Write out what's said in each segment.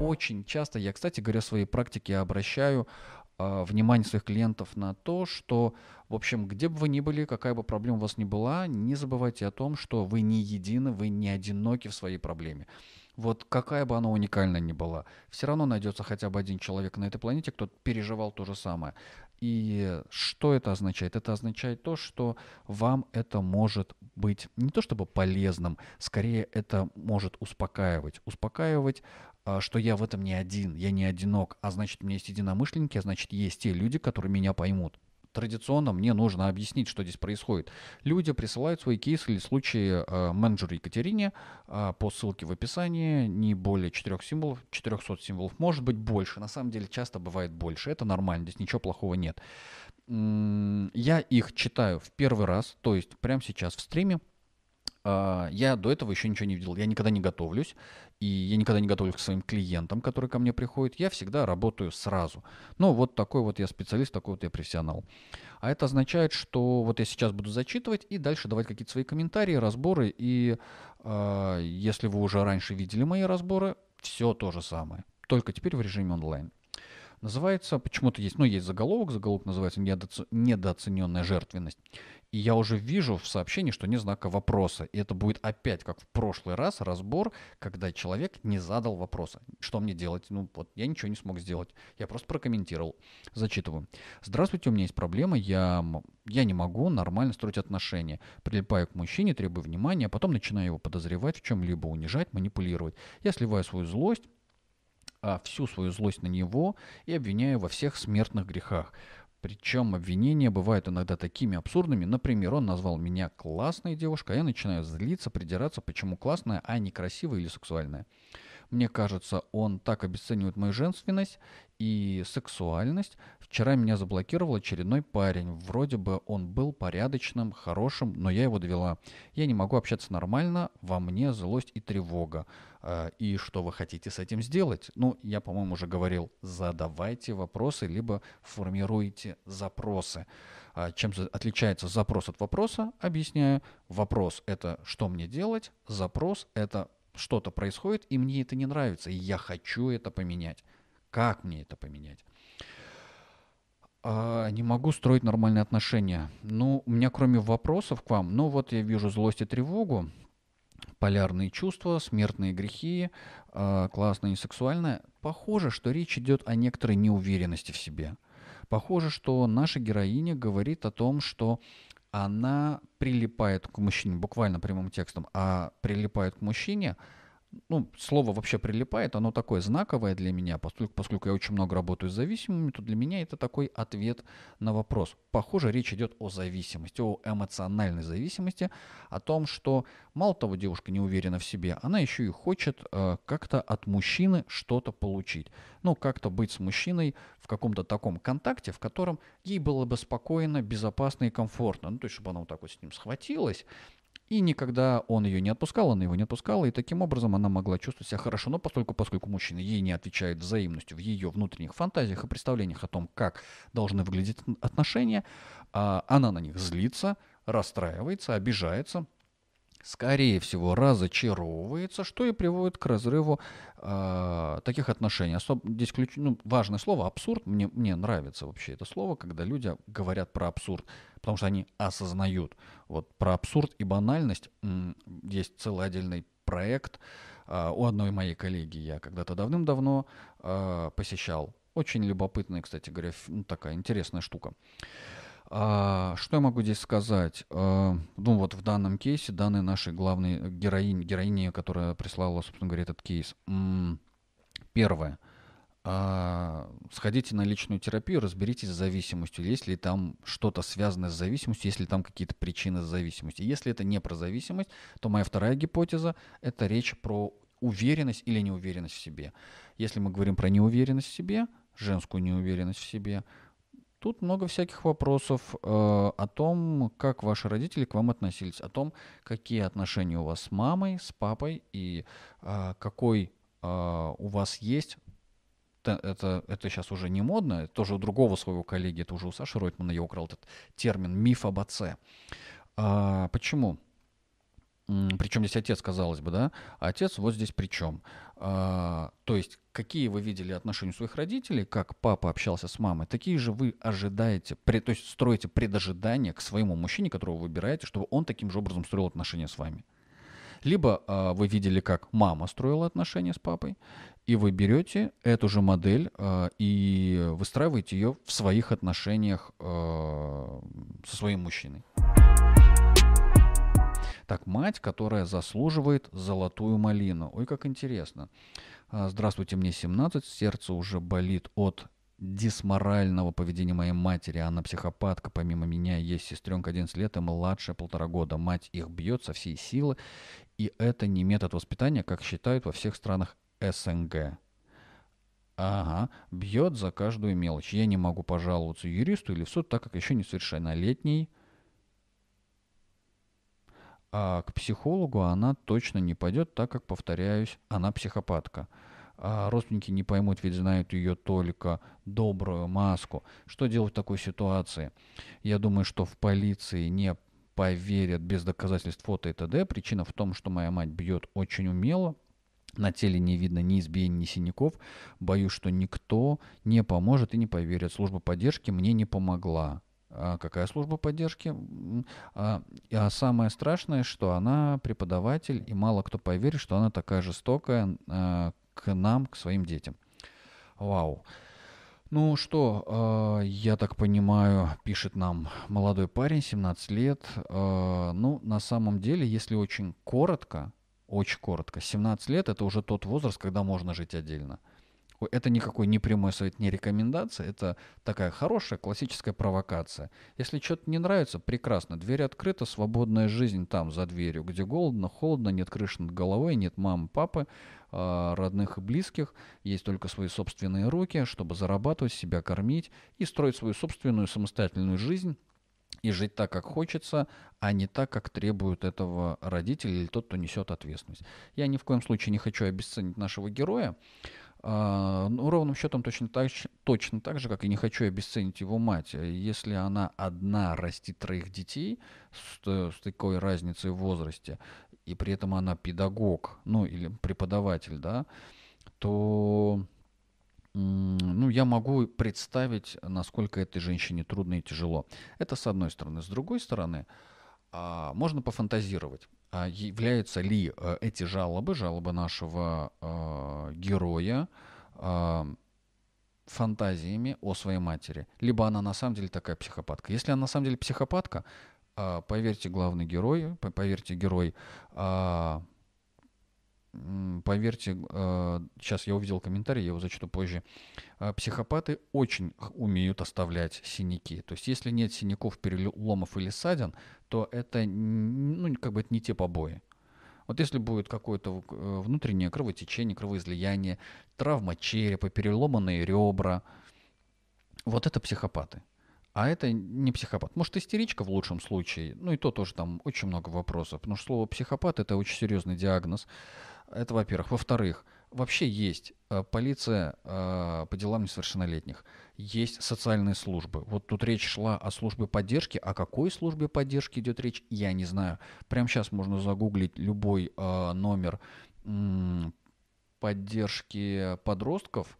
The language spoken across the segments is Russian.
очень часто, я, кстати говоря, в своей практике обращаю а, внимание своих клиентов на то, что, в общем, где бы вы ни были, какая бы проблема у вас ни была, не забывайте о том, что вы не едины, вы не одиноки в своей проблеме. Вот какая бы она уникальная ни была, все равно найдется хотя бы один человек на этой планете, кто переживал то же самое. И что это означает? Это означает то, что вам это может быть не то чтобы полезным, скорее это может успокаивать. Успокаивать, что я в этом не один, я не одинок, а значит у меня есть единомышленники, а значит есть те люди, которые меня поймут традиционно мне нужно объяснить, что здесь происходит. Люди присылают свои кейсы или случаи э, менеджеру Екатерине э, по ссылке в описании, не более 4 символов, 400 символов, может быть больше, на самом деле часто бывает больше, это нормально, здесь ничего плохого нет. Я их читаю в первый раз, то есть прямо сейчас в стриме, а, я до этого еще ничего не видел. Я никогда не готовлюсь, и я никогда не готовлюсь к своим клиентам, которые ко мне приходят. Я всегда работаю сразу. Ну, вот такой вот я специалист, такой вот я профессионал. А это означает, что вот я сейчас буду зачитывать и дальше давать какие-то свои комментарии, разборы. И э, если вы уже раньше видели мои разборы, все то же самое. Только теперь в режиме онлайн. Называется, почему-то есть, ну, есть заголовок, заголовок называется «Недооцененная жертвенность». И я уже вижу в сообщении, что нет знака вопроса. И это будет опять, как в прошлый раз, разбор, когда человек не задал вопроса. Что мне делать? Ну вот, я ничего не смог сделать. Я просто прокомментировал. Зачитываю. Здравствуйте, у меня есть проблема. Я, я не могу нормально строить отношения. Прилипаю к мужчине, требую внимания, а потом начинаю его подозревать в чем-либо, унижать, манипулировать. Я сливаю свою злость, а всю свою злость на него и обвиняю во всех смертных грехах. Причем обвинения бывают иногда такими абсурдными. Например, он назвал меня классной девушкой, а я начинаю злиться, придираться, почему классная, а не красивая или сексуальная. Мне кажется, он так обесценивает мою женственность и сексуальность. Вчера меня заблокировал очередной парень. Вроде бы он был порядочным, хорошим, но я его довела. Я не могу общаться нормально, во мне злость и тревога. А, и что вы хотите с этим сделать? Ну, я, по-моему, уже говорил, задавайте вопросы, либо формируйте запросы. А, чем отличается запрос от вопроса? Объясняю. Вопрос – это что мне делать, запрос – это что-то происходит, и мне это не нравится, и я хочу это поменять. Как мне это поменять? А, не могу строить нормальные отношения. Ну, у меня кроме вопросов к вам, ну вот я вижу злость и тревогу, полярные чувства, смертные грехи, э, классное и сексуальное. Похоже, что речь идет о некоторой неуверенности в себе. Похоже, что наша героиня говорит о том, что она прилипает к мужчине, буквально прямым текстом, а прилипает к мужчине – ну, слово вообще прилипает, оно такое знаковое для меня, поскольку, поскольку я очень много работаю с зависимыми, то для меня это такой ответ на вопрос. Похоже, речь идет о зависимости, о эмоциональной зависимости, о том, что мало того девушка не уверена в себе, она еще и хочет э, как-то от мужчины что-то получить. Ну, как-то быть с мужчиной в каком-то таком контакте, в котором ей было бы спокойно, безопасно и комфортно. Ну, то есть, чтобы она вот так вот с ним схватилась, и никогда он ее не отпускал, она его не отпускала, и таким образом она могла чувствовать себя хорошо. Но поскольку, поскольку мужчина ей не отвечает взаимностью в ее внутренних фантазиях и представлениях о том, как должны выглядеть отношения, а, она на них злится, расстраивается, обижается, скорее всего, разочаровывается, что и приводит к разрыву э, таких отношений. Особ... Здесь ключ... ну, важное слово абсурд. Мне, мне нравится вообще это слово, когда люди говорят про абсурд, потому что они осознают. Вот про абсурд и банальность есть целый отдельный проект э, у одной моей коллеги. Я когда-то давным-давно э, посещал. Очень любопытная, кстати говоря, ну, такая интересная штука. А, что я могу здесь сказать? А, ну вот в данном кейсе, данной нашей главной героине, героине, которая прислала, собственно говоря, этот кейс. Первое. А, сходите на личную терапию, разберитесь с зависимостью, есть ли там что-то связанное с зависимостью, есть ли там какие-то причины зависимости. Если это не про зависимость, то моя вторая гипотеза – это речь про уверенность или неуверенность в себе. Если мы говорим про неуверенность в себе, женскую неуверенность в себе – Тут много всяких вопросов э, о том, как ваши родители к вам относились, о том, какие отношения у вас с мамой, с папой и э, какой э, у вас есть. Это, это сейчас уже не модно, это тоже у другого своего коллеги, это уже у Саши Ройтмана я украл этот термин «миф об отце». А, почему? Причем здесь отец, казалось бы, да? А отец вот здесь при чем? А, то есть, какие вы видели отношения своих родителей, как папа общался с мамой, такие же вы ожидаете, при, то есть строите предожидание к своему мужчине, которого вы выбираете, чтобы он таким же образом строил отношения с вами. Либо а, вы видели, как мама строила отношения с папой, и вы берете эту же модель а, и выстраиваете ее в своих отношениях а, со своим мужчиной. Так, мать, которая заслуживает золотую малину. Ой, как интересно. А, здравствуйте, мне 17, сердце уже болит от дисморального поведения моей матери. Она психопатка, помимо меня есть сестренка 11 лет и младшая полтора года. Мать их бьет со всей силы, и это не метод воспитания, как считают во всех странах СНГ. Ага, бьет за каждую мелочь. Я не могу пожаловаться юристу или в суд, так как еще несовершеннолетний а к психологу она точно не пойдет, так как, повторяюсь, она психопатка. А родственники не поймут, ведь знают ее только добрую маску. Что делать в такой ситуации? Я думаю, что в полиции не поверят без доказательств фото и т.д. Причина в том, что моя мать бьет очень умело, на теле не видно ни избиений, ни синяков. Боюсь, что никто не поможет и не поверит. Служба поддержки мне не помогла. А какая служба поддержки? А, а самое страшное, что она преподаватель, и мало кто поверит, что она такая жестокая а, к нам, к своим детям. Вау. Ну что, а, я так понимаю, пишет нам молодой парень, 17 лет. А, ну, на самом деле, если очень коротко, очень коротко, 17 лет это уже тот возраст, когда можно жить отдельно это никакой не прямой совет, не рекомендация, это такая хорошая классическая провокация. Если что-то не нравится, прекрасно, дверь открыта, свободная жизнь там, за дверью, где голодно, холодно, нет крыши над головой, нет мамы, папы, а, родных и близких, есть только свои собственные руки, чтобы зарабатывать, себя кормить и строить свою собственную самостоятельную жизнь, и жить так, как хочется, а не так, как требуют этого родители или тот, кто несет ответственность. Я ни в коем случае не хочу обесценить нашего героя, ну, ровным счетом точно так, точно так же, как и не хочу обесценить его мать. Если она одна растит троих детей с, с такой разницей в возрасте, и при этом она педагог, ну или преподаватель, да, то ну, я могу представить, насколько этой женщине трудно и тяжело. Это с одной стороны. С другой стороны, а, можно пофантазировать. А являются ли э, эти жалобы, жалобы нашего э, героя, э, фантазиями о своей матери, либо она на самом деле такая психопатка. Если она на самом деле психопатка, поверьте, главный герой, поверьте, герой поверьте, сейчас я увидел комментарий, я его зачту позже. Психопаты очень умеют оставлять синяки. То есть, если нет синяков, переломов или ссадин, то это, ну, как бы это не те побои. Вот если будет какое-то э, внутреннее кровотечение, кровоизлияние, травма черепа, переломанные ребра, вот это психопаты. А это не психопат. Может, истеричка в лучшем случае. Ну и то тоже там очень много вопросов. Что слово психопат это очень серьезный диагноз. Это во-первых. Во-вторых, вообще есть э, полиция э, по делам несовершеннолетних, есть социальные службы. Вот тут речь шла о службе поддержки. О какой службе поддержки идет речь, я не знаю. Прямо сейчас можно загуглить любой э, номер поддержки подростков.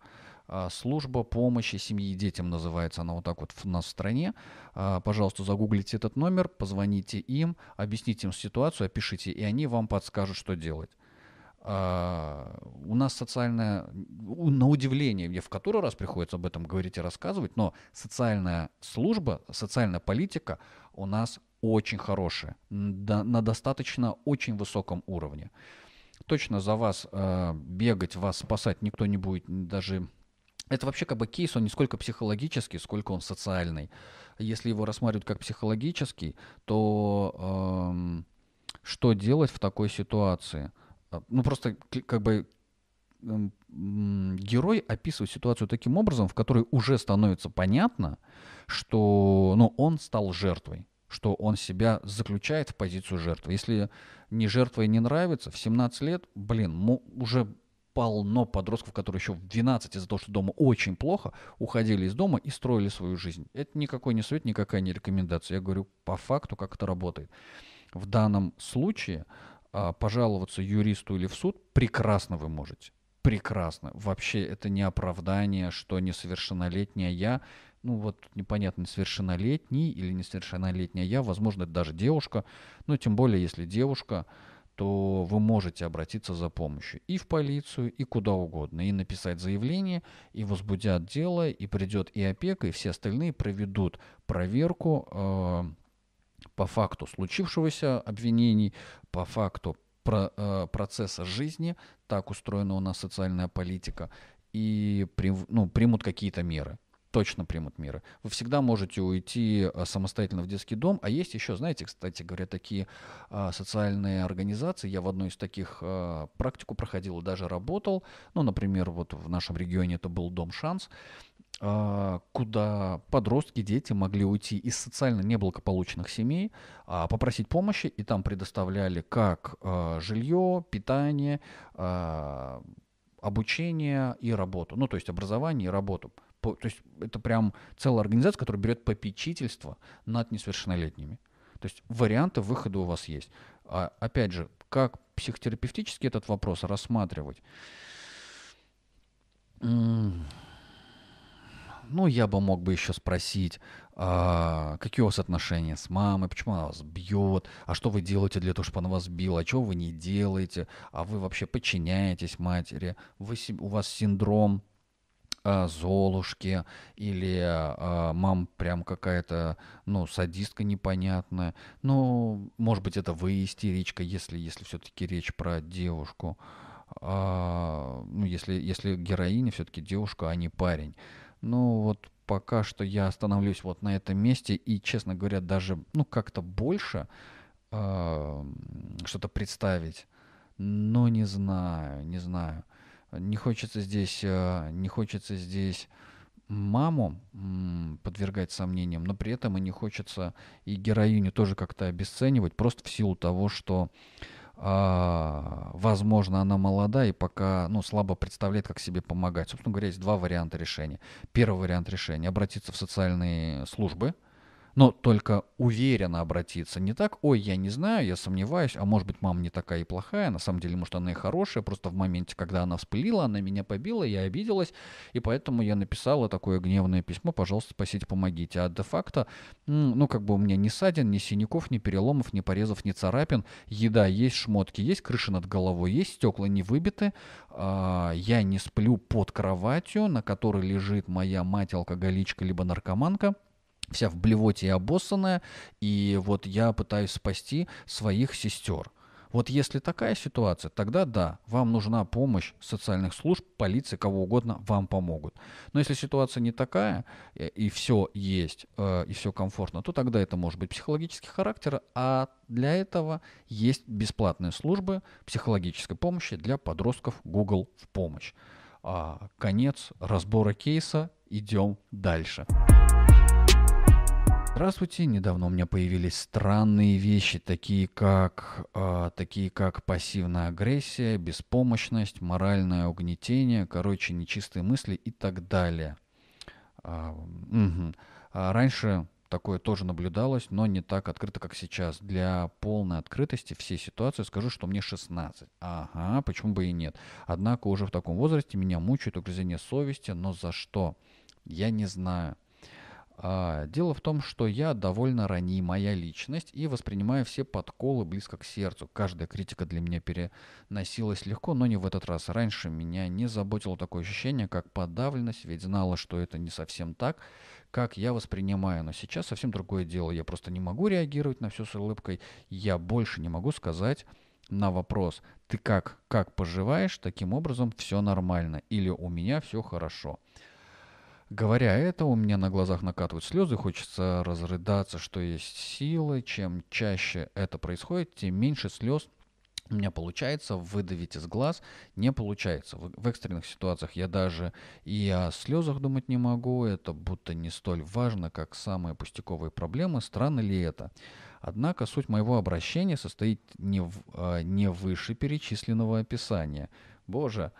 Служба помощи семье и детям называется она вот так вот у нас в стране. Пожалуйста, загуглите этот номер, позвоните им, объясните им ситуацию, опишите, и они вам подскажут, что делать. А, у нас социальная, на удивление, мне в который раз приходится об этом говорить и рассказывать, но социальная служба, социальная политика у нас очень хорошая, на достаточно очень высоком уровне. Точно за вас э, бегать, вас спасать никто не будет, даже это вообще как бы кейс, он не сколько психологический, сколько он социальный. Если его рассматривать как психологический, то э, что делать в такой ситуации? А, ну просто как бы герой описывает ситуацию таким образом, в которой уже становится понятно, что ну, он стал жертвой, что он себя заключает в позицию жертвы. Если не жертва и не нравится, в 17 лет, блин, уже полно подростков, которые еще в 12 из-за того, что дома очень плохо, уходили из дома и строили свою жизнь. Это никакой не совет, никакая не рекомендация. Я говорю по факту, как это работает. В данном случае а, пожаловаться юристу или в суд прекрасно вы можете. Прекрасно. Вообще это не оправдание, что несовершеннолетняя я, ну вот непонятно, несовершеннолетний или несовершеннолетняя я, возможно, это даже девушка, но тем более, если девушка, то вы можете обратиться за помощью и в полицию, и куда угодно, и написать заявление, и возбудят дело, и придет и опека, и все остальные проведут проверку э, по факту случившегося обвинений, по факту про, э, процесса жизни, так устроена у нас социальная политика, и при, ну, примут какие-то меры точно примут меры. Вы всегда можете уйти э, самостоятельно в детский дом, а есть еще, знаете, кстати говоря, такие а, социальные организации. Я в одной из таких а, практику проходил и даже работал. Ну, например, вот в нашем регионе это был дом «Шанс», куда подростки, дети могли уйти из социально неблагополучных семей, а, попросить помощи, и там предоставляли как а, жилье, питание, а, обучение и работу. Ну, то есть образование и работу то есть это прям целая организация, которая берет попечительство над несовершеннолетними. То есть варианты выхода у вас есть. А, опять же, как психотерапевтически этот вопрос рассматривать? Ну, я бы мог бы еще спросить, а, какие у вас отношения с мамой, почему она вас бьет, а что вы делаете для того, чтобы она вас била, а что вы не делаете, а вы вообще подчиняетесь матери, вы, у вас синдром а, Золушки или а, мам прям какая-то, ну, садистка непонятная. Ну, может быть, это вы истеричка, если, если все-таки речь про девушку. А, ну, если, если героиня все-таки девушка, а не парень. Ну, вот пока что я остановлюсь вот на этом месте и, честно говоря, даже, ну, как-то больше э, что-то представить. Но не знаю, не знаю. Не хочется здесь, э, не хочется здесь маму подвергать сомнениям, но при этом и не хочется и героиню тоже как-то обесценивать, просто в силу того, что возможно, она молода и пока ну, слабо представляет, как себе помогать. Собственно говоря, есть два варианта решения. Первый вариант решения – обратиться в социальные службы – но только уверенно обратиться. Не так, ой, я не знаю, я сомневаюсь, а может быть, мама не такая и плохая, на самом деле, может, она и хорошая, просто в моменте, когда она вспылила, она меня побила, я обиделась, и поэтому я написала такое гневное письмо, пожалуйста, спасите, помогите. А де-факто, ну, как бы у меня ни ссадин, ни синяков, ни переломов, ни порезов, ни царапин, еда есть, шмотки есть, крыша над головой есть, стекла не выбиты, а, я не сплю под кроватью, на которой лежит моя мать-алкоголичка либо наркоманка, вся в блевоте и обоссанная, и вот я пытаюсь спасти своих сестер. Вот если такая ситуация, тогда да, вам нужна помощь социальных служб, полиции, кого угодно, вам помогут. Но если ситуация не такая, э, и все есть, э, и все комфортно, то тогда это может быть психологический характер, а для этого есть бесплатные службы психологической помощи для подростков Google в помощь. А, конец разбора кейса, идем дальше. Здравствуйте. Недавно у меня появились странные вещи, такие как, э, такие как пассивная агрессия, беспомощность, моральное угнетение, короче, нечистые мысли и так далее. А, угу. а раньше такое тоже наблюдалось, но не так открыто, как сейчас. Для полной открытости всей ситуации скажу, что мне 16. Ага, почему бы и нет. Однако уже в таком возрасте меня мучают угрызения совести, но за что? Я не знаю. А, дело в том, что я довольно ранимая личность и воспринимаю все подколы близко к сердцу. Каждая критика для меня переносилась легко, но не в этот раз. Раньше меня не заботило такое ощущение, как подавленность, ведь знала, что это не совсем так, как я воспринимаю. Но сейчас совсем другое дело. Я просто не могу реагировать на все с улыбкой. Я больше не могу сказать на вопрос, ты как, как поживаешь, таким образом все нормально или у меня все хорошо. Говоря это, у меня на глазах накатывают слезы, хочется разрыдаться, что есть силы. Чем чаще это происходит, тем меньше слез у меня получается выдавить из глаз, не получается. В, в экстренных ситуациях я даже и о слезах думать не могу, это будто не столь важно, как самые пустяковые проблемы. Странно ли это? Однако суть моего обращения состоит не в, а, не выше перечисленного описания. Боже,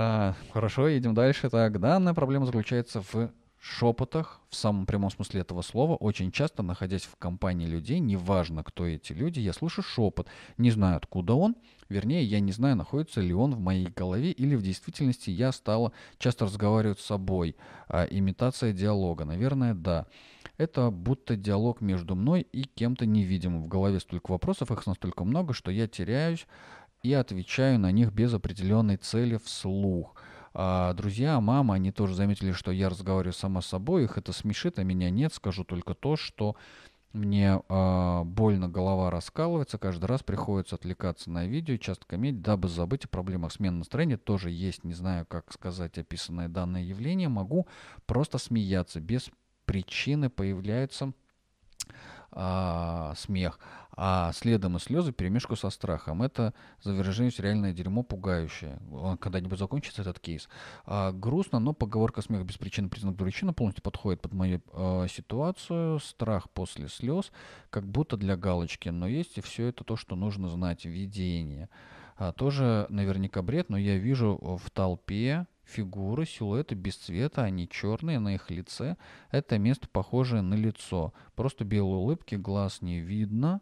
а, хорошо, едем дальше. Так, данная проблема заключается в шепотах, в самом прямом смысле этого слова, очень часто, находясь в компании людей, неважно, кто эти люди, я слышу шепот, не знаю, откуда он, вернее, я не знаю, находится ли он в моей голове или в действительности я стала часто разговаривать с собой. А, имитация диалога, наверное, да. Это будто диалог между мной и кем-то невидимым. В голове столько вопросов, их настолько много, что я теряюсь и отвечаю на них без определенной цели вслух. А друзья, мама, они тоже заметили, что я разговариваю сама с собой, их это смешит, а меня нет. Скажу только то, что мне э, больно голова раскалывается, каждый раз приходится отвлекаться на видео, часто комедий, дабы забыть о проблемах смены настроения. Тоже есть, не знаю, как сказать описанное данное явление. Могу просто смеяться. Без причины появляется а, смех, а следом и слезы перемешку со страхом. Это, за выражаясь, реальное дерьмо пугающее. Когда-нибудь закончится этот кейс. А, грустно, но поговорка «смех без причины признак дурачина» полностью подходит под мою а, ситуацию. Страх после слез, как будто для галочки. Но есть и все это то, что нужно знать. Видение. А, тоже наверняка бред, но я вижу в толпе фигуры, силуэты без цвета, они черные на их лице. Это место похожее на лицо. Просто белые улыбки, глаз не видно.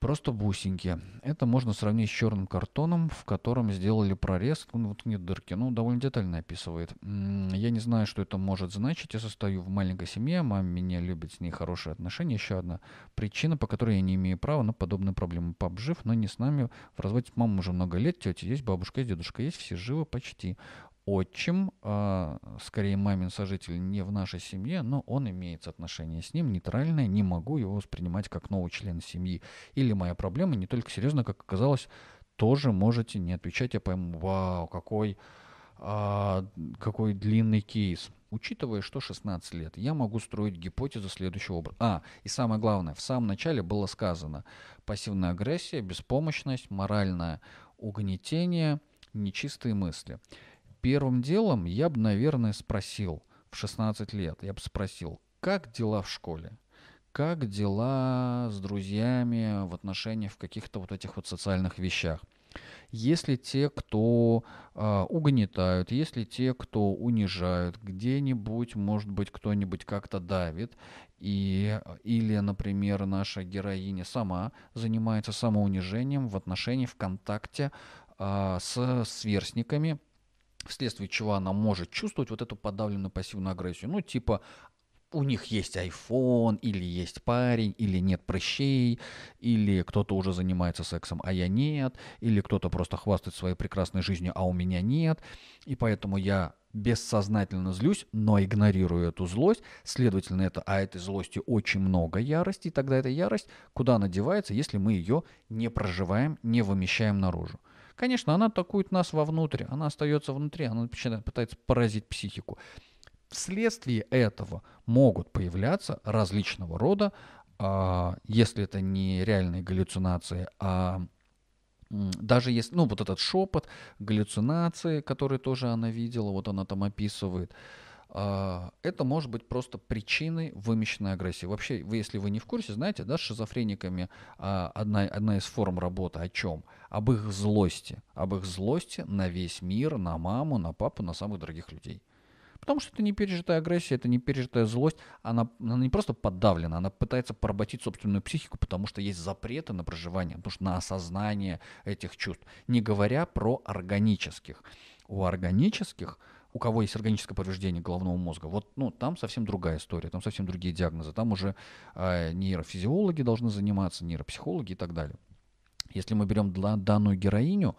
Просто бусинки. Это можно сравнить с черным картоном, в котором сделали прорез. Ну, вот нет дырки. Ну, довольно детально описывает. Я не знаю, что это может значить. Я состою в маленькой семье. Мама меня любит, с ней хорошие отношения. Еще одна причина, по которой я не имею права на подобные проблемы. Пап жив, но не с нами. В разводе с мамой уже много лет. Тетя есть, бабушка есть, дедушка есть. Все живы почти отчим, а, скорее мамин сожитель не в нашей семье, но он имеет отношение с ним нейтральное, не могу его воспринимать как новый член семьи. Или моя проблема не только серьезно, как оказалось, тоже можете не отвечать, я пойму, вау, какой, а, какой длинный кейс. Учитывая, что 16 лет, я могу строить гипотезу следующего образа. А, и самое главное, в самом начале было сказано, пассивная агрессия, беспомощность, моральное угнетение, нечистые мысли первым делом я бы, наверное, спросил в 16 лет, я бы спросил, как дела в школе? Как дела с друзьями в отношениях в каких-то вот этих вот социальных вещах? Если те, кто э, угнетают, если те, кто унижают, где-нибудь, может быть, кто-нибудь как-то давит, и, или, например, наша героиня сама занимается самоунижением в отношении, в контакте э, с сверстниками, вследствие чего она может чувствовать вот эту подавленную пассивную агрессию. Ну, типа, у них есть iPhone, или есть парень, или нет прыщей, или кто-то уже занимается сексом, а я нет, или кто-то просто хвастает своей прекрасной жизнью, а у меня нет, и поэтому я бессознательно злюсь, но игнорирую эту злость, следовательно, это, а этой злости очень много ярости, и тогда эта ярость куда она девается, если мы ее не проживаем, не вымещаем наружу. Конечно, она атакует нас вовнутрь, она остается внутри, она пытается поразить психику. Вследствие этого могут появляться различного рода, а, если это не реальные галлюцинации, а даже если, ну, вот этот шепот, галлюцинации, которые тоже она видела, вот она там описывает, это может быть просто причиной вымещенной агрессии. Вообще, вы, если вы не в курсе, знаете, да, с шизофрениками а, одна, одна из форм работы о чем? Об их злости. Об их злости на весь мир, на маму, на папу, на самых дорогих людей. Потому что это не пережитая агрессия, это не пережитая злость. Она, она не просто подавлена, она пытается поработить собственную психику, потому что есть запреты на проживание, потому что на осознание этих чувств. Не говоря про органических. У органических у кого есть органическое повреждение головного мозга, вот ну, там совсем другая история, там совсем другие диагнозы. Там уже э, нейрофизиологи должны заниматься, нейропсихологи и так далее. Если мы берем для данную героиню,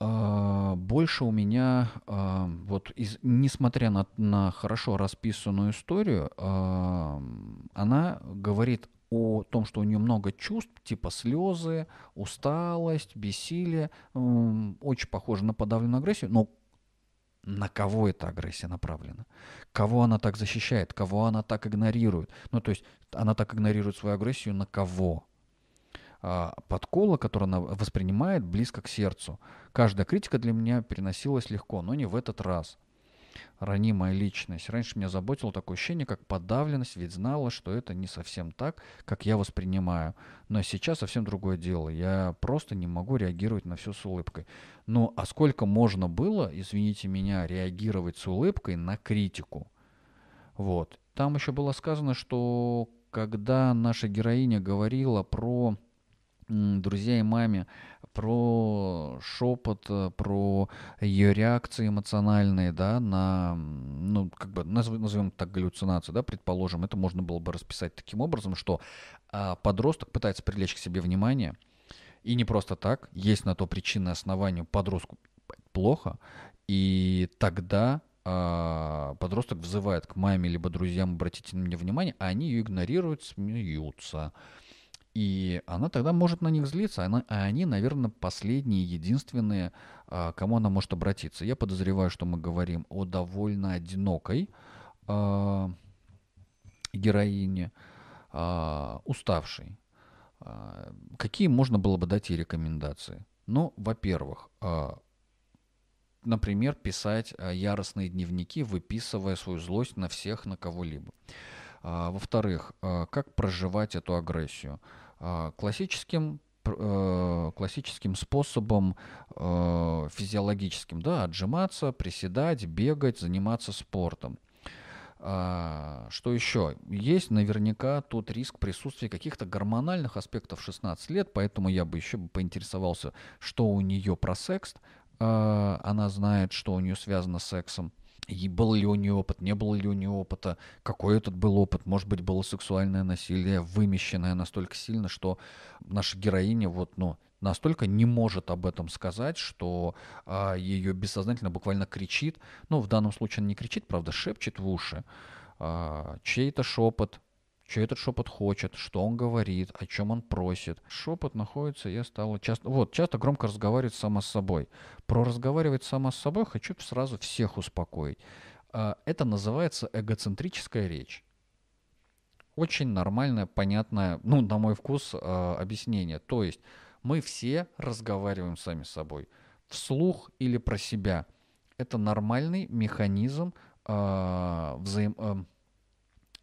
э, больше у меня, э, вот из, несмотря на, на хорошо расписанную историю, э, она говорит о том, что у нее много чувств, типа слезы, усталость, бессилие, очень похоже на подавленную агрессию, но на кого эта агрессия направлена, кого она так защищает, кого она так игнорирует. Ну, то есть она так игнорирует свою агрессию на кого? А, подкола, которую она воспринимает близко к сердцу. Каждая критика для меня переносилась легко, но не в этот раз. Ранимая личность. Раньше меня заботило такое ощущение, как подавленность, ведь знала, что это не совсем так, как я воспринимаю. Но сейчас совсем другое дело. Я просто не могу реагировать на все с улыбкой. Ну, а сколько можно было, извините меня, реагировать с улыбкой на критику? Вот. Там еще было сказано, что когда наша героиня говорила про друзья и маме, про шепот, э, про ее реакции эмоциональные, да, на, ну, как бы, назовем, так, галлюцинацию, да, предположим, это можно было бы расписать таким образом, что а, подросток пытается привлечь к себе внимание, и не просто так, есть на то причины основания подростку плохо, и тогда а, подросток взывает к маме либо друзьям, обратите на меня внимание, а они ее игнорируют, смеются. И она тогда может на них злиться, она, а они, наверное, последние, единственные, а, кому она может обратиться. Я подозреваю, что мы говорим о довольно одинокой э, героине, э, уставшей. Какие можно было бы дать ей рекомендации? Ну, во-первых, э, например, писать яростные дневники, выписывая свою злость на всех, на кого-либо. Во-вторых, как проживать эту агрессию? А, классическим э, классическим способом э, физиологическим, да, отжиматься, приседать, бегать, заниматься спортом. А, что еще? Есть наверняка тут риск присутствия каких-то гормональных аспектов 16 лет, поэтому я бы еще поинтересовался, что у нее про секс. А, она знает, что у нее связано с сексом и был ли у нее опыт, не было ли у нее опыта, какой этот был опыт, может быть, было сексуальное насилие, вымещенное настолько сильно, что наша героиня вот, ну, настолько не может об этом сказать, что а, ее бессознательно буквально кричит, ну, в данном случае она не кричит, правда, шепчет в уши, а, чей-то шепот, что этот шепот хочет, что он говорит, о чем он просит. Шепот находится, я стала часто, вот, часто громко разговаривать сама с собой. Про разговаривать сама с собой хочу сразу всех успокоить. А, это называется эгоцентрическая речь. Очень нормальное, понятное, ну, на мой вкус, а, объяснение. То есть мы все разговариваем сами с собой, вслух или про себя. Это нормальный механизм э, взаим,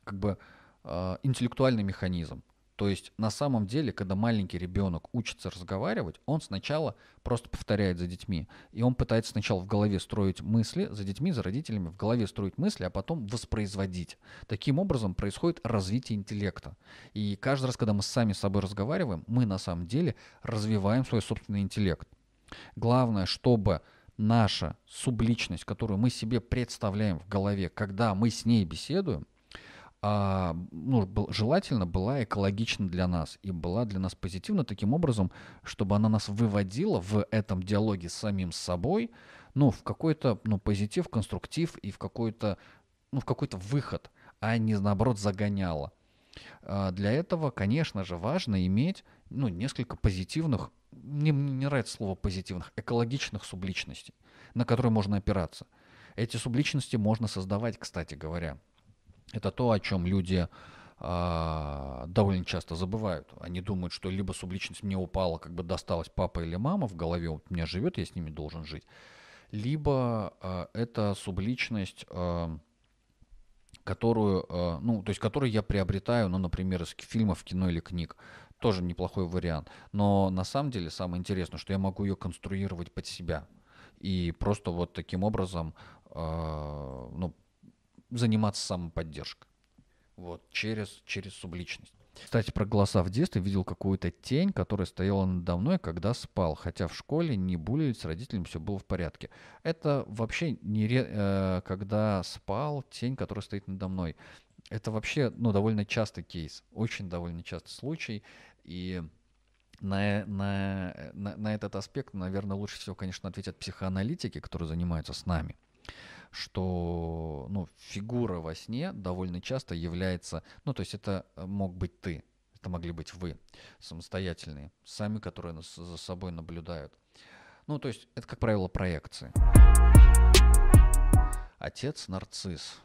как бы интеллектуальный механизм. То есть на самом деле, когда маленький ребенок учится разговаривать, он сначала просто повторяет за детьми. И он пытается сначала в голове строить мысли за детьми, за родителями, в голове строить мысли, а потом воспроизводить. Таким образом происходит развитие интеллекта. И каждый раз, когда мы сами с собой разговариваем, мы на самом деле развиваем свой собственный интеллект. Главное, чтобы наша субличность, которую мы себе представляем в голове, когда мы с ней беседуем, а, ну, был, желательно была экологична для нас и была для нас позитивна таким образом, чтобы она нас выводила в этом диалоге с самим собой, ну, в какой-то, ну, позитив, конструктив и в какой-то, ну, в какой-то выход, а не, наоборот, загоняла. А для этого, конечно же, важно иметь, ну, несколько позитивных, не, не нравится слово позитивных, экологичных субличностей, на которые можно опираться. Эти субличности можно создавать, кстати говоря, это то, о чем люди а, довольно часто забывают. Они думают, что либо субличность мне упала, как бы досталась папа или мама в голове, у меня живет, я с ними должен жить, либо а, это субличность, а, которую, ну, то есть, которую я приобретаю, ну, например, из фильмов, кино или книг. Тоже неплохой вариант. Но на самом деле самое интересное, что я могу ее конструировать под себя. И просто вот таким образом, ну, заниматься самоподдержкой. Вот, через, через субличность. Кстати, про голоса в детстве видел какую-то тень, которая стояла надо мной, когда спал, хотя в школе не булили, с родителями все было в порядке. Это вообще не ре... э, когда спал, тень, которая стоит надо мной. Это вообще ну, довольно частый кейс, очень довольно частый случай. И на, на, на, на этот аспект, наверное, лучше всего, конечно, ответят психоаналитики, которые занимаются с нами что ну, фигура во сне довольно часто является, ну то есть это э, мог быть ты, это могли быть вы, самостоятельные, сами, которые нас за собой наблюдают. Ну то есть это, как правило, проекции. Отец нарцисс.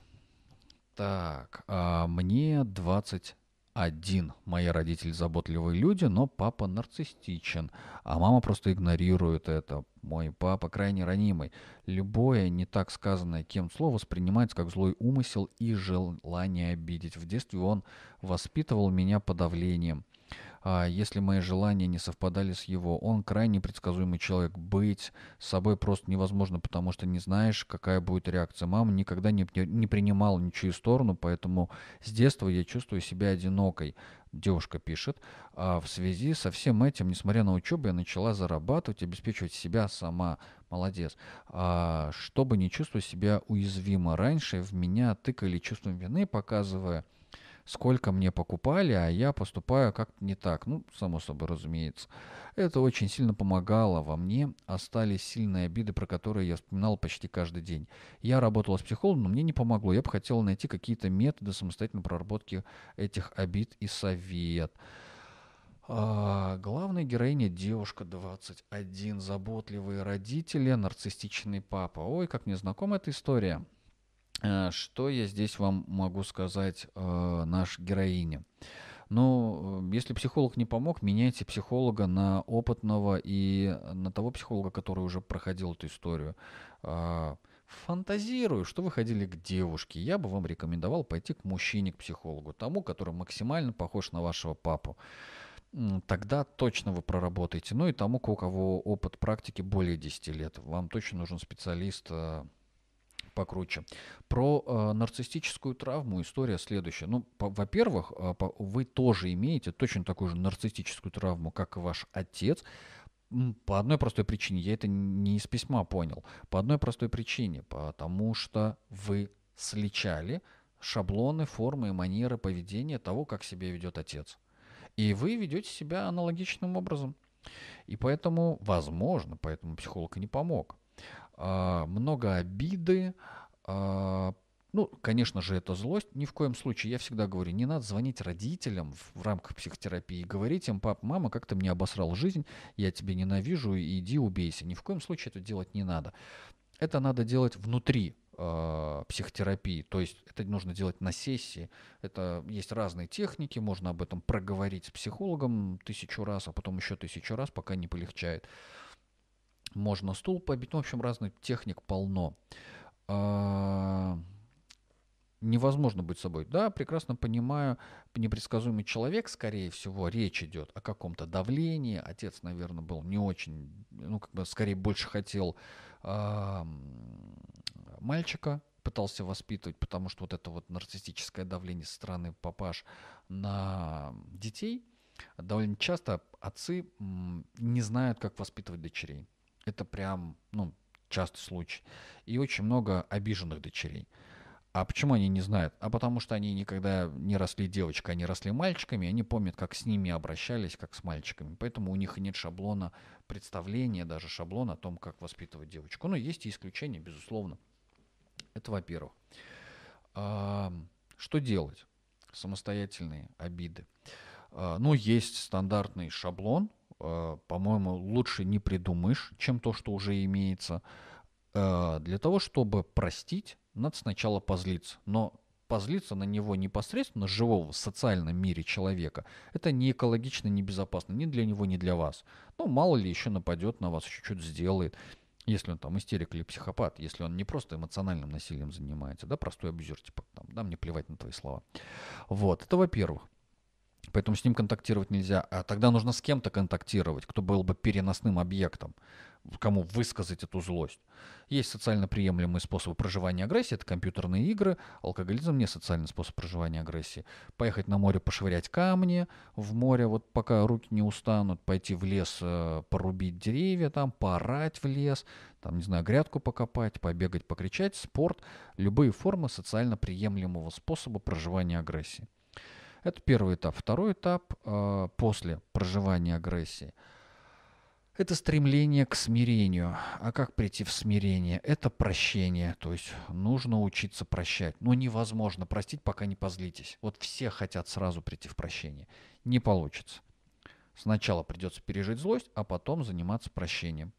Так, а мне 21 один. Мои родители заботливые люди, но папа нарциссичен, а мама просто игнорирует это. Мой папа крайне ранимый. Любое не так сказанное кем слово воспринимается как злой умысел и желание обидеть. В детстве он воспитывал меня подавлением а если мои желания не совпадали с его. Он крайне предсказуемый человек. Быть с собой просто невозможно, потому что не знаешь, какая будет реакция. Мама никогда не, не принимала ничью сторону, поэтому с детства я чувствую себя одинокой. Девушка пишет, а в связи со всем этим, несмотря на учебу, я начала зарабатывать, обеспечивать себя сама. Молодец. А, чтобы не чувствовать себя уязвимо. Раньше в меня тыкали чувством вины, показывая, сколько мне покупали, а я поступаю как-то не так. Ну, само собой, разумеется. Это очень сильно помогало. Во мне остались сильные обиды, про которые я вспоминал почти каждый день. Я работала с психологом, но мне не помогло. Я бы хотела найти какие-то методы самостоятельной проработки этих обид и совет. А, главная героиня девушка 21, заботливые родители, нарциссичный папа. Ой, как мне знакома эта история. Э, что я здесь вам могу сказать э, наш героине? Ну, э, если психолог не помог, меняйте психолога на опытного и на того психолога, который уже проходил эту историю. Э, фантазирую, что вы ходили к девушке. Я бы вам рекомендовал пойти к мужчине, к психологу, тому, который максимально похож на вашего папу. Тогда точно вы проработаете. Ну и тому, у кого опыт практики более 10 лет. Вам точно нужен специалист э, покруче. Про э, нарциссическую травму история следующая. Ну, во-первых, э, по, вы тоже имеете точно такую же нарциссическую травму, как и ваш отец. По одной простой причине, я это не из письма понял, по одной простой причине, потому что вы сличали шаблоны, формы и манеры поведения того, как себя ведет отец. И вы ведете себя аналогичным образом. И поэтому, возможно, поэтому психолог и не помог. А, много обиды, а, ну, конечно же, это злость. Ни в коем случае, я всегда говорю, не надо звонить родителям в, в рамках психотерапии и говорить им, пап, мама, как ты мне обосрал жизнь, я тебя ненавижу, иди убейся. Ни в коем случае это делать не надо. Это надо делать внутри э, психотерапии, то есть это нужно делать на сессии. Это есть разные техники, можно об этом проговорить с психологом тысячу раз, а потом еще тысячу раз, пока не полегчает можно стул побить, ну, в общем, разных техник полно. А, невозможно быть собой. Да, прекрасно понимаю, непредсказуемый человек, скорее всего, речь идет о каком-то давлении. Отец, наверное, был не очень, ну, как бы скорее больше хотел э, мальчика, пытался воспитывать, потому что вот это вот нарциссическое давление со стороны папаш на детей, довольно часто отцы не знают, как воспитывать дочерей. Это прям, ну, частый случай. И очень много обиженных дочерей. А почему они не знают? А потому что они никогда не росли девочкой, они росли мальчиками, они помнят, как с ними обращались, как с мальчиками. Поэтому у них нет шаблона представления, даже шаблона о том, как воспитывать девочку. Но есть и исключения, безусловно. Это во-первых. А, что делать? Самостоятельные обиды. А, ну, есть стандартный шаблон, по-моему, лучше не придумаешь, чем то, что уже имеется. Э, для того, чтобы простить, надо сначала позлиться. Но позлиться на него непосредственно, живого в социальном мире человека, это не экологично, не безопасно ни для него, ни для вас. Ну, мало ли еще нападет на вас, что-то сделает. Если он там истерик или психопат, если он не просто эмоциональным насилием занимается, да, простой абьюзер, типа, там, да, мне плевать на твои слова. Вот, это во-первых. Поэтому с ним контактировать нельзя. А тогда нужно с кем-то контактировать, кто был бы переносным объектом, кому высказать эту злость. Есть социально приемлемые способы проживания агрессии, это компьютерные игры, алкоголизм не социальный способ проживания агрессии. Поехать на море, пошвырять камни в море, вот пока руки не устанут, пойти в лес, э, порубить деревья там, поорать в лес, там, не знаю, грядку покопать, побегать, покричать, спорт, любые формы социально приемлемого способа проживания агрессии. Это первый этап. Второй этап э, после проживания агрессии – это стремление к смирению. А как прийти в смирение? Это прощение. То есть нужно учиться прощать. Но невозможно простить, пока не позлитесь. Вот все хотят сразу прийти в прощение. Не получится. Сначала придется пережить злость, а потом заниматься прощением.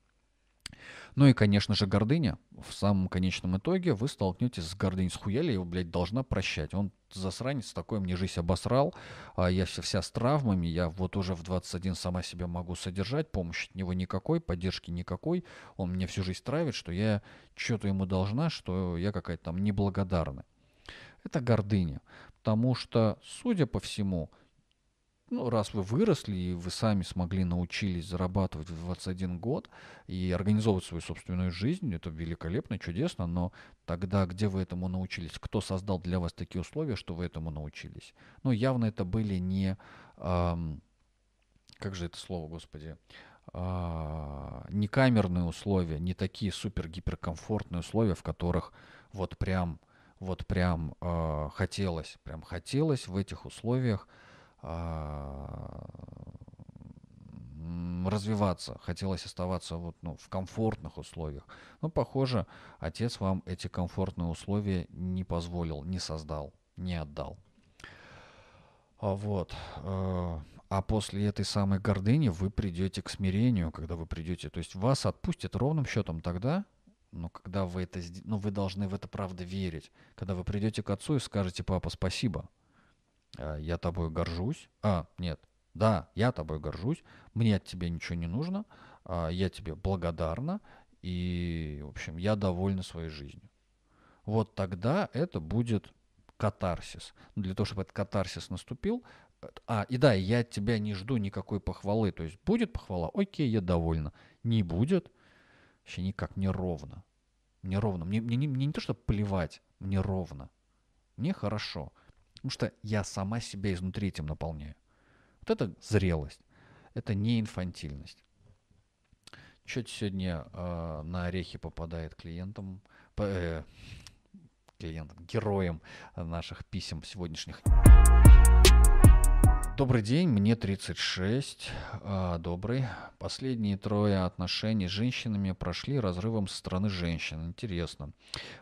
Ну и, конечно же, гордыня. В самом конечном итоге вы столкнетесь с гордыней. Схуяли его, блядь, должна прощать. Он засранец такой, мне жизнь обосрал. А я вся, вся с травмами. Я вот уже в 21 сама себя могу содержать. Помощи от него никакой, поддержки никакой. Он мне всю жизнь травит, что я что-то ему должна, что я какая-то там неблагодарная. Это гордыня. Потому что, судя по всему, ну, раз вы выросли, и вы сами смогли научились зарабатывать в 21 год и организовывать свою собственную жизнь, это великолепно, чудесно, но тогда где вы этому научились? Кто создал для вас такие условия, что вы этому научились? Ну, явно это были не... Эм, как же это слово, господи? Э, не камерные условия, не такие супер-гиперкомфортные условия, в которых вот прям, вот прям э, хотелось, прям хотелось в этих условиях а, развиваться, хотелось оставаться вот, ну, в комфортных условиях. Но, похоже, отец вам эти комфортные условия не позволил, не создал, не отдал. А вот. Э, а после этой самой гордыни вы придете к смирению, когда вы придете. То есть вас отпустят ровным счетом тогда, но когда вы это, ну, вы должны в это правда верить. Когда вы придете к отцу и скажете, папа, спасибо, я тобой горжусь. А, нет, да, я тобой горжусь, мне от тебя ничего не нужно, а, я тебе благодарна, и, в общем, я довольна своей жизнью. Вот тогда это будет катарсис. Для того, чтобы этот катарсис наступил, а, и да, я от тебя не жду никакой похвалы. То есть будет похвала, окей, я довольна. Не будет, вообще никак, не ровно. Мне, мне, мне не то, что плевать, мне ровно. Мне хорошо. Потому что я сама себя изнутри этим наполняю. Вот это зрелость. Это не инфантильность. Что-то сегодня э, на орехи попадает клиентам, э, клиентам, героям наших писем сегодняшних. Добрый день, мне 36, а, добрый. Последние трое отношений с женщинами прошли разрывом со стороны женщин. Интересно.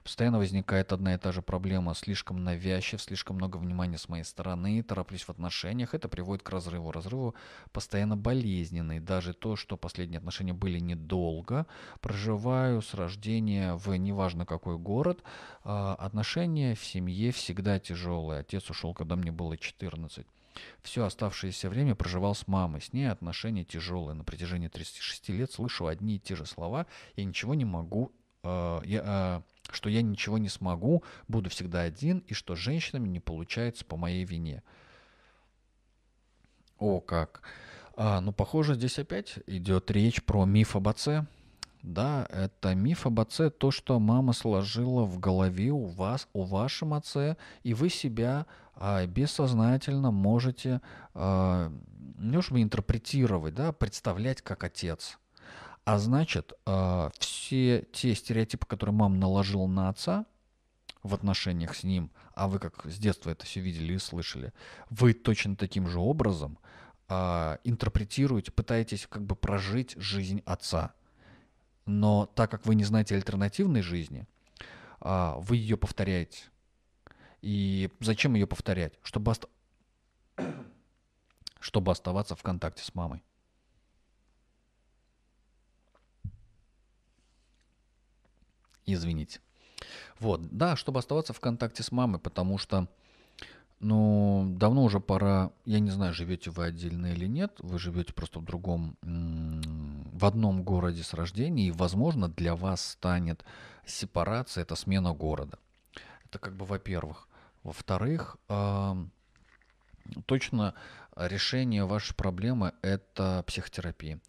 Постоянно возникает одна и та же проблема. Слишком навязчив, слишком много внимания с моей стороны, тороплюсь в отношениях. Это приводит к разрыву. Разрыву постоянно болезненный. Даже то, что последние отношения были недолго. Проживаю с рождения в неважно какой город. А, отношения в семье всегда тяжелые. Отец ушел, когда мне было 14. Все оставшееся время проживал с мамой. С ней отношения тяжелые. На протяжении 36 лет слышу одни и те же слова. Я ничего не могу, э, я, э, что я ничего не смогу, буду всегда один, и что женщинами не получается по моей вине. О, как. А, ну, похоже, здесь опять идет речь про миф об отце. Да, это миф об отце, то, что мама сложила в голове у вас, у вашем отце, и вы себя а, бессознательно можете а, не чтобы интерпретировать, да, представлять как отец. А значит, а, все те стереотипы, которые мама наложила на отца в отношениях с ним, а вы как с детства это все видели и слышали, вы точно таким же образом а, интерпретируете, пытаетесь как бы прожить жизнь отца – но так как вы не знаете альтернативной жизни, а, вы ее повторяете. И зачем ее повторять? Чтобы, ост... чтобы оставаться в контакте с мамой. Извините. Вот, да, чтобы оставаться в контакте с мамой, потому что ну, давно уже пора, я не знаю, живете вы отдельно или нет, вы живете просто в другом, в одном городе с рождения, и, возможно, для вас станет сепарация, это смена города. Это как бы, во-первых. Во-вторых, точно решение вашей проблемы – это психотерапия.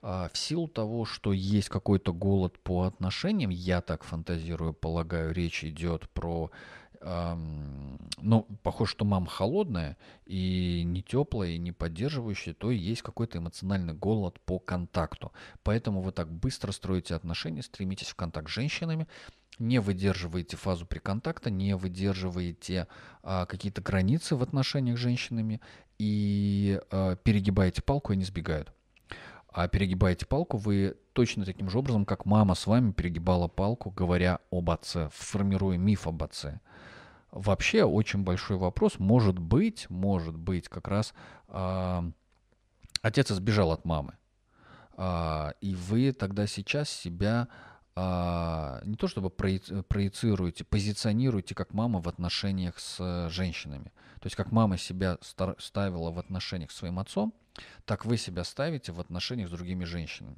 А, в силу того, что есть какой-то голод по отношениям, я так фантазирую, полагаю, речь идет про ну, похоже, что мама холодная и не теплая, и не поддерживающая, то есть какой-то эмоциональный голод по контакту. Поэтому вы так быстро строите отношения, стремитесь в контакт с женщинами, не выдерживаете фазу при контакте, не выдерживаете а, какие-то границы в отношениях с женщинами и а, перегибаете палку, и они сбегают. А перегибаете палку вы точно таким же образом, как мама с вами перегибала палку, говоря об отце, формируя миф об отце вообще очень большой вопрос. Может быть, может быть, как раз э, отец избежал от мамы. А, и вы тогда сейчас себя а, не то чтобы проецируете, позиционируете как мама в отношениях с женщинами. То есть как мама себя ставила в отношениях с своим отцом, так вы себя ставите в отношениях с другими женщинами.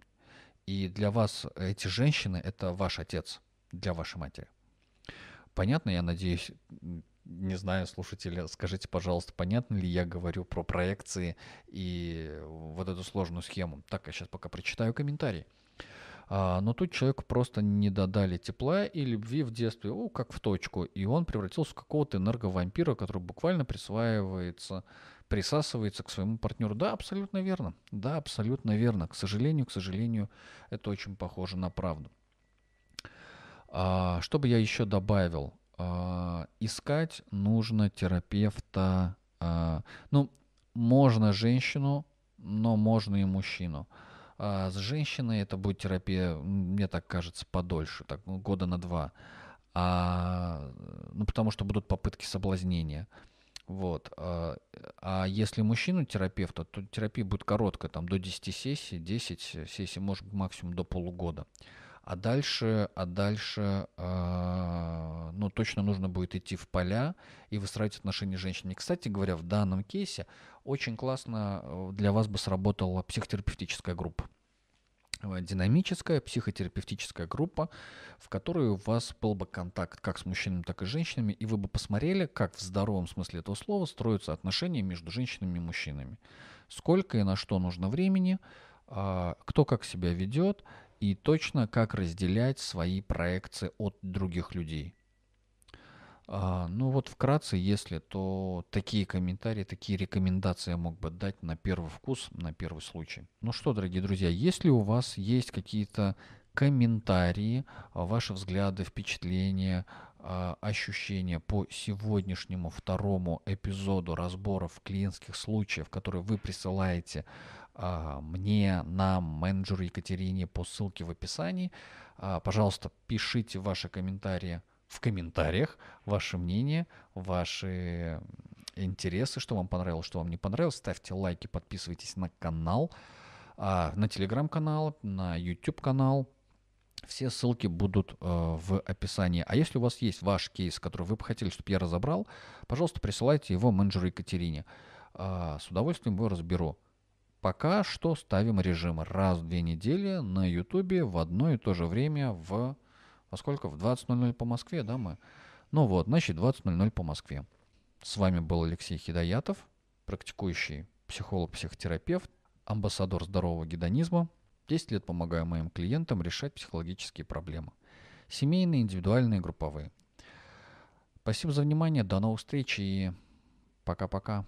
И для вас эти женщины — это ваш отец, для вашей матери. Понятно, я надеюсь, не знаю, слушатели, скажите, пожалуйста, понятно ли я говорю про проекции и вот эту сложную схему. Так, я сейчас пока прочитаю комментарий. А, но тут человеку просто не додали тепла и любви в детстве, о, как в точку, и он превратился в какого-то энерговампира, который буквально присваивается, присасывается к своему партнеру. Да, абсолютно верно. Да, абсолютно верно. К сожалению, к сожалению, это очень похоже на правду. А, что бы я еще добавил? А, искать нужно терапевта. А, ну, можно женщину, но можно и мужчину. С женщиной это будет терапия, мне так кажется, подольше, так ну, года на два. А, ну, потому что будут попытки соблазнения. Вот. А, а если мужчину терапевта, то терапия будет короткая, там до 10 сессий, 10 сессий, может максимум до полугода. А дальше, а дальше, э, ну, точно нужно будет идти в поля и выстраивать отношения с женщиной. Кстати говоря, в данном кейсе очень классно э, для вас бы сработала психотерапевтическая группа. Э, динамическая психотерапевтическая группа, в которой у вас был бы контакт как с мужчинами, так и с женщинами, и вы бы посмотрели, как в здоровом смысле этого слова строятся отношения между женщинами и мужчинами. Сколько и на что нужно времени, а, кто как себя ведет, и точно как разделять свои проекции от других людей. А, ну вот вкратце, если, то такие комментарии, такие рекомендации я мог бы дать на первый вкус, на первый случай. Ну что, дорогие друзья, если у вас есть какие-то комментарии, а, ваши взгляды, впечатления, а, ощущения по сегодняшнему второму эпизоду разборов клиентских случаев, которые вы присылаете мне, нам, менеджеру Екатерине по ссылке в описании. А, пожалуйста, пишите ваши комментарии в комментариях, ваше мнение, ваши интересы, что вам понравилось, что вам не понравилось. Ставьте лайки, подписывайтесь на канал, а, на телеграм-канал, на YouTube канал. Все ссылки будут в описании. А если у вас есть ваш кейс, который вы бы хотели, чтобы я разобрал, пожалуйста, присылайте его менеджеру Екатерине. с удовольствием его разберу. Пока что ставим режим раз в две недели на Ютубе в одно и то же время в... Во сколько? В 20.00 по Москве, да, мы? Ну вот, значит, 20.00 по Москве. С вами был Алексей Хидоятов, практикующий психолог-психотерапевт, амбассадор здорового гедонизма. 10 лет помогаю моим клиентам решать психологические проблемы. Семейные, индивидуальные, групповые. Спасибо за внимание, до новых встреч и пока-пока.